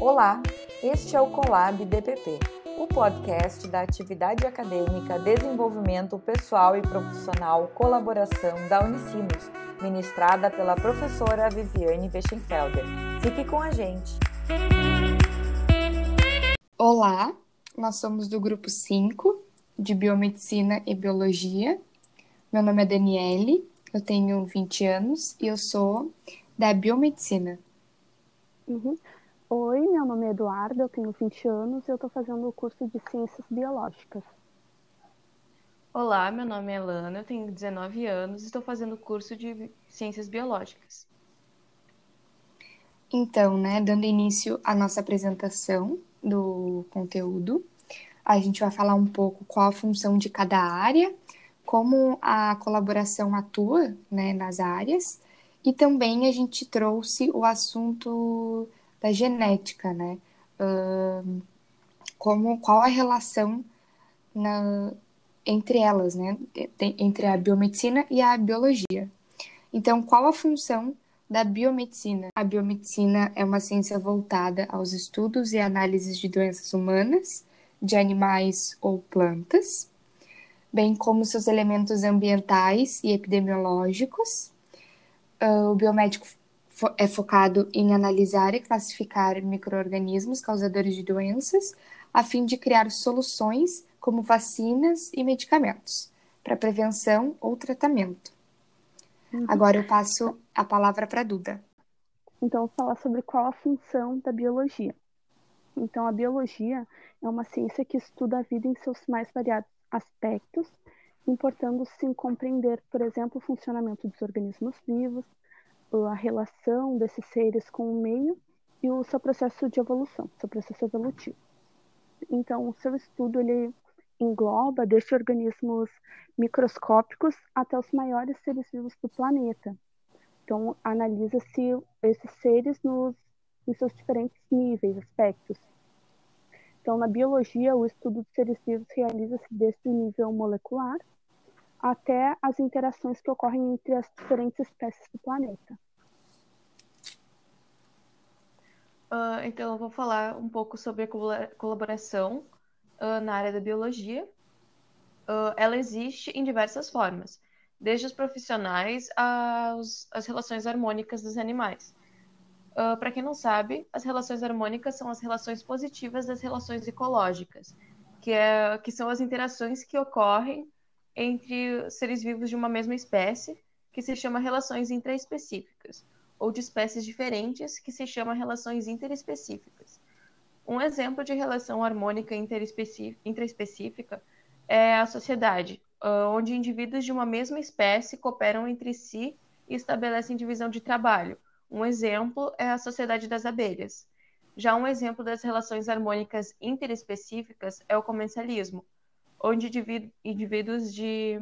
Olá, este é o Colab DPP, o podcast da atividade acadêmica, desenvolvimento pessoal e profissional, colaboração da Unicinos, ministrada pela professora Viviane Weschenfelder. Fique com a gente! Olá, nós somos do grupo 5 de Biomedicina e Biologia. Meu nome é Daniele, eu tenho 20 anos e eu sou da Biomedicina. Uhum. Oi, meu nome é Eduardo, eu tenho 20 anos e eu estou fazendo o curso de Ciências Biológicas. Olá, meu nome é Lana, eu tenho 19 anos e estou fazendo o curso de Ciências Biológicas. Então, né, dando início à nossa apresentação do conteúdo, a gente vai falar um pouco qual a função de cada área, como a colaboração atua, né, nas áreas, e também a gente trouxe o assunto da genética, né? Uh, como qual a relação na, entre elas, né? Entre a biomedicina e a biologia. Então, qual a função da biomedicina? A biomedicina é uma ciência voltada aos estudos e análises de doenças humanas, de animais ou plantas, bem como seus elementos ambientais e epidemiológicos. O biomédico é focado em analisar e classificar microorganismos causadores de doenças, a fim de criar soluções como vacinas e medicamentos para prevenção ou tratamento. Uhum. Agora eu passo a palavra para a Duda. Então, vou falar sobre qual a função da biologia. Então, a biologia é uma ciência que estuda a vida em seus mais variados aspectos, importando-se em compreender, por exemplo, o funcionamento dos organismos vivos, a relação desses seres com o meio e o seu processo de evolução, seu processo evolutivo. Então, o seu estudo ele engloba desde organismos microscópicos até os maiores seres vivos do planeta. Então, analisa-se esses seres nos, seus diferentes níveis, aspectos. Então, na biologia, o estudo dos seres vivos realiza-se desde o nível molecular até as interações que ocorrem entre as diferentes espécies do planeta. Uh, então, eu vou falar um pouco sobre a colaboração uh, na área da biologia. Uh, ela existe em diversas formas, desde os profissionais às, relações harmônicas dos animais. Para quem não sabe, as relações harmônicas são as relações positivas das relações ecológicas, que, é, que são as interações que ocorrem entre seres vivos de uma mesma espécie, que se chama relações intraespecíficas, ou de espécies diferentes, que se chama relações interespecíficas. Um exemplo de relação harmônica intraespecífica é a sociedade, onde indivíduos de uma mesma espécie cooperam entre si e estabelecem divisão de trabalho. Um exemplo é a sociedade das abelhas. Já um exemplo das relações harmônicas interespecíficas é o comercialismo, onde indivíduos de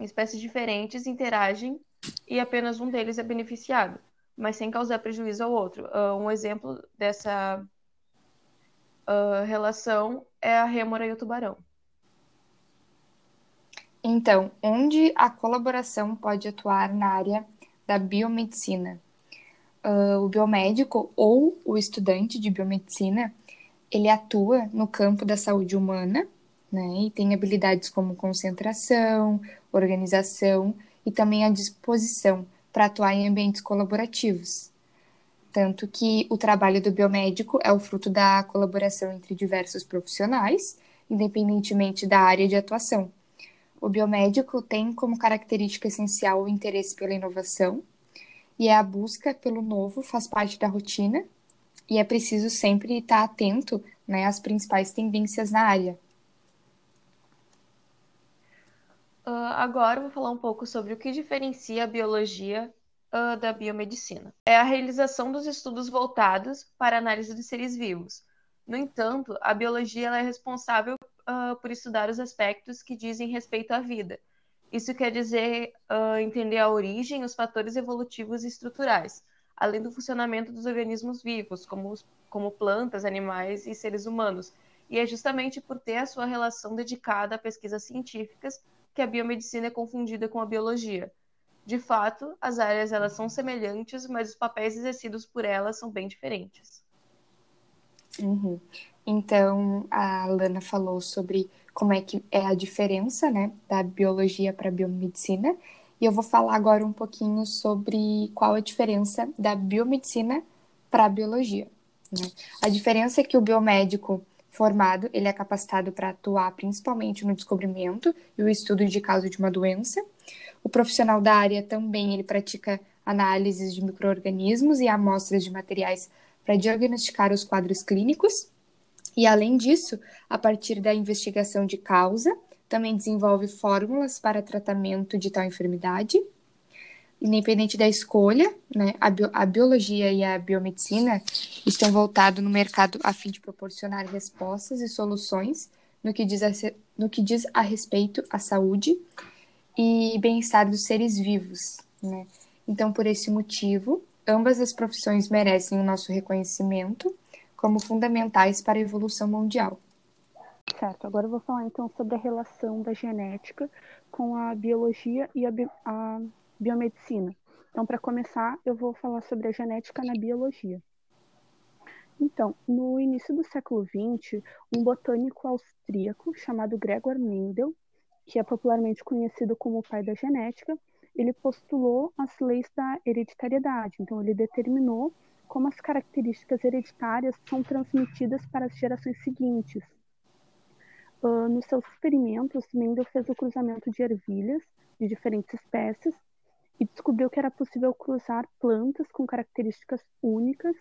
espécies diferentes interagem e apenas um deles é beneficiado, mas sem causar prejuízo ao outro. Uh, um exemplo dessa uh, relação é a rêmora e o tubarão. Então, onde a colaboração pode atuar na área da biomedicina? Uh, o biomédico ou o estudante de biomedicina, ele atua no campo da saúde humana, né? E tem habilidades como concentração, organização e também a disposição para atuar em ambientes colaborativos. Tanto que o trabalho do biomédico é o fruto da colaboração entre diversos profissionais, independentemente da área de atuação. O biomédico tem como característica essencial o interesse pela inovação, e a busca pelo novo faz parte da rotina, e é preciso sempre estar atento né, às principais tendências na área. Uh, agora vou falar um pouco sobre o que diferencia a biologia uh, da biomedicina. É a realização dos estudos voltados para a análise dos seres vivos. No entanto, a biologia é responsável uh, por estudar os aspectos que dizem respeito à vida. Isso quer dizer entender a origem, os fatores evolutivos e estruturais, além do funcionamento dos organismos vivos, como, como plantas, animais e seres humanos. E é justamente por ter a sua relação dedicada a pesquisas científicas que a biomedicina é confundida com a biologia. De fato, as áreas elas são semelhantes, mas os papéis exercidos por elas são bem diferentes. Uhum. Então, a Lana falou sobre como é que é a diferença, né, da biologia para a biomedicina, e eu vou falar agora um pouquinho sobre qual a diferença da biomedicina para a biologia. Né? A diferença é que o biomédico formado, ele é capacitado para atuar principalmente no descobrimento e o estudo de causa de uma doença. O profissional da área também ele pratica análises de microorganismos e amostras de materiais para diagnosticar os quadros clínicos. E além disso, a partir da investigação de causa, também desenvolve fórmulas para tratamento de tal enfermidade. Independente da escolha, né, a, bio, a biologia e a biomedicina estão voltados no mercado a fim de proporcionar respostas e soluções no que diz a, no que diz a respeito à saúde e bem-estar dos seres vivos. Né? Então, por esse motivo, ambas as profissões merecem o nosso reconhecimento como fundamentais para a evolução mundial. Certo, agora eu vou falar então sobre a relação da genética com a biologia e a, a biomedicina. Então, para começar, eu vou falar sobre a genética na biologia. Então, no início do século XX, um botânico austríaco chamado Gregor Mendel, que é popularmente conhecido como o pai da genética, ele postulou as leis da hereditariedade. Então, ele determinou como as características hereditárias são transmitidas para as gerações seguintes. Uh, nos seus experimentos, Mendel fez o cruzamento de ervilhas de diferentes espécies e descobriu que era possível cruzar plantas com características únicas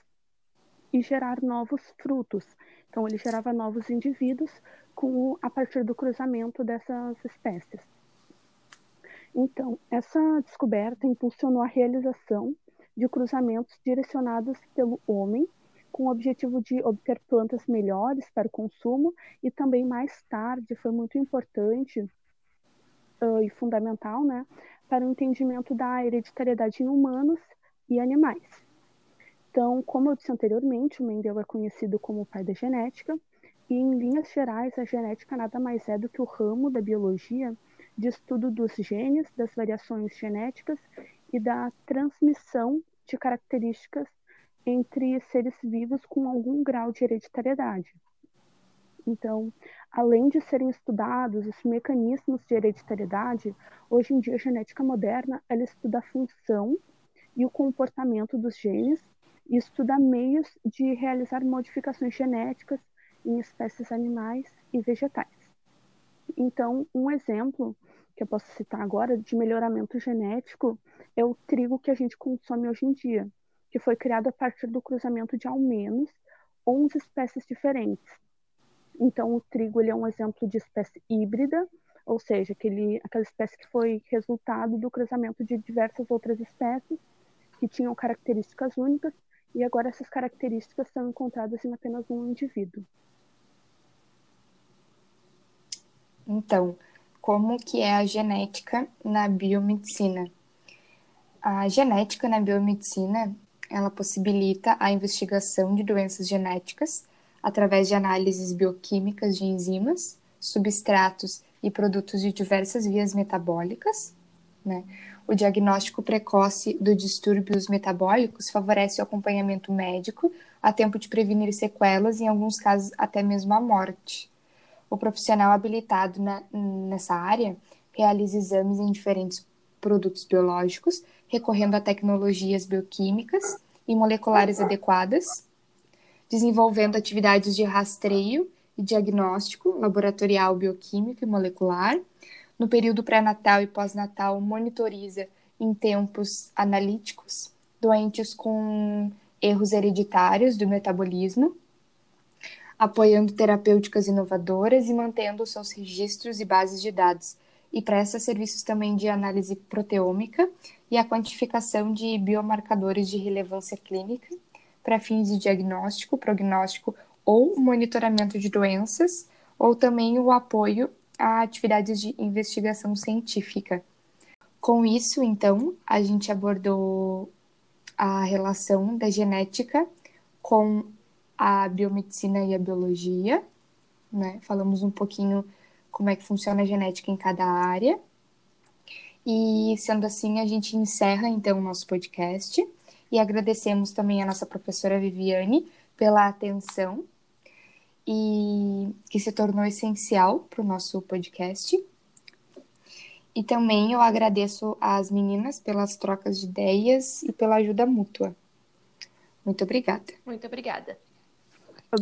e gerar novos frutos. Então, ele gerava novos indivíduos com, a partir do cruzamento dessas espécies. Então, essa descoberta impulsionou a realização de cruzamentos direcionados pelo homem, com o objetivo de obter plantas melhores para o consumo e também mais tarde foi muito importante uh, e fundamental, né, para o entendimento da hereditariedade em humanos e animais. Então, como eu disse anteriormente, o Mendel é conhecido como o pai da genética, e em linhas gerais, a genética nada mais é do que o ramo da biologia de estudo dos genes, das variações genéticas e da transmissão de características entre seres vivos com algum grau de hereditariedade. Então, além de serem estudados os mecanismos de hereditariedade, hoje em dia a genética moderna ela estuda a função e o comportamento dos genes e estuda meios de realizar modificações genéticas em espécies animais e vegetais. Então, um exemplo que eu posso citar agora de melhoramento genético é o trigo que a gente consome hoje em dia, que foi criado a partir do cruzamento de ao menos 11 espécies diferentes. Então, o trigo ele é um exemplo de espécie híbrida, ou seja, aquele, aquela espécie que foi resultado do cruzamento de diversas outras espécies que tinham características únicas, e agora essas características são encontradas em apenas um indivíduo. Então, como que é a genética na biomedicina? A genética na biomedicina, ela possibilita a investigação de doenças genéticas através de análises bioquímicas de enzimas, substratos e produtos de diversas vias metabólicas. Né? O diagnóstico precoce dos distúrbios metabólicos favorece o acompanhamento médico a tempo de prevenir sequelas e, em alguns casos, até mesmo a morte. O profissional habilitado na, nessa área realiza exames em diferentes produtos biológicos, recorrendo a tecnologias bioquímicas e moleculares adequadas, desenvolvendo atividades de rastreio e diagnóstico laboratorial bioquímico e molecular. No período pré-natal e pós-natal, monitoriza em tempos analíticos doentes com erros hereditários do metabolismo, apoiando terapêuticas inovadoras e mantendo seus registros e bases de dados, e presta serviços também de análise proteômica e a quantificação de biomarcadores de relevância clínica para fins de diagnóstico, prognóstico ou monitoramento de doenças, ou também o apoio a atividades de investigação científica. Com isso, então, a gente abordou a relação da genética com a biomedicina e a biologia, né? Falamos um pouquinho como é que funciona a genética em cada área. E sendo assim, a gente encerra então o nosso podcast e agradecemos também a nossa professora Viviane pela atenção e que se tornou essencial para o nosso podcast. E também eu agradeço às meninas pelas trocas de ideias e pela ajuda mútua. Muito obrigada. Muito obrigada. Obrigada.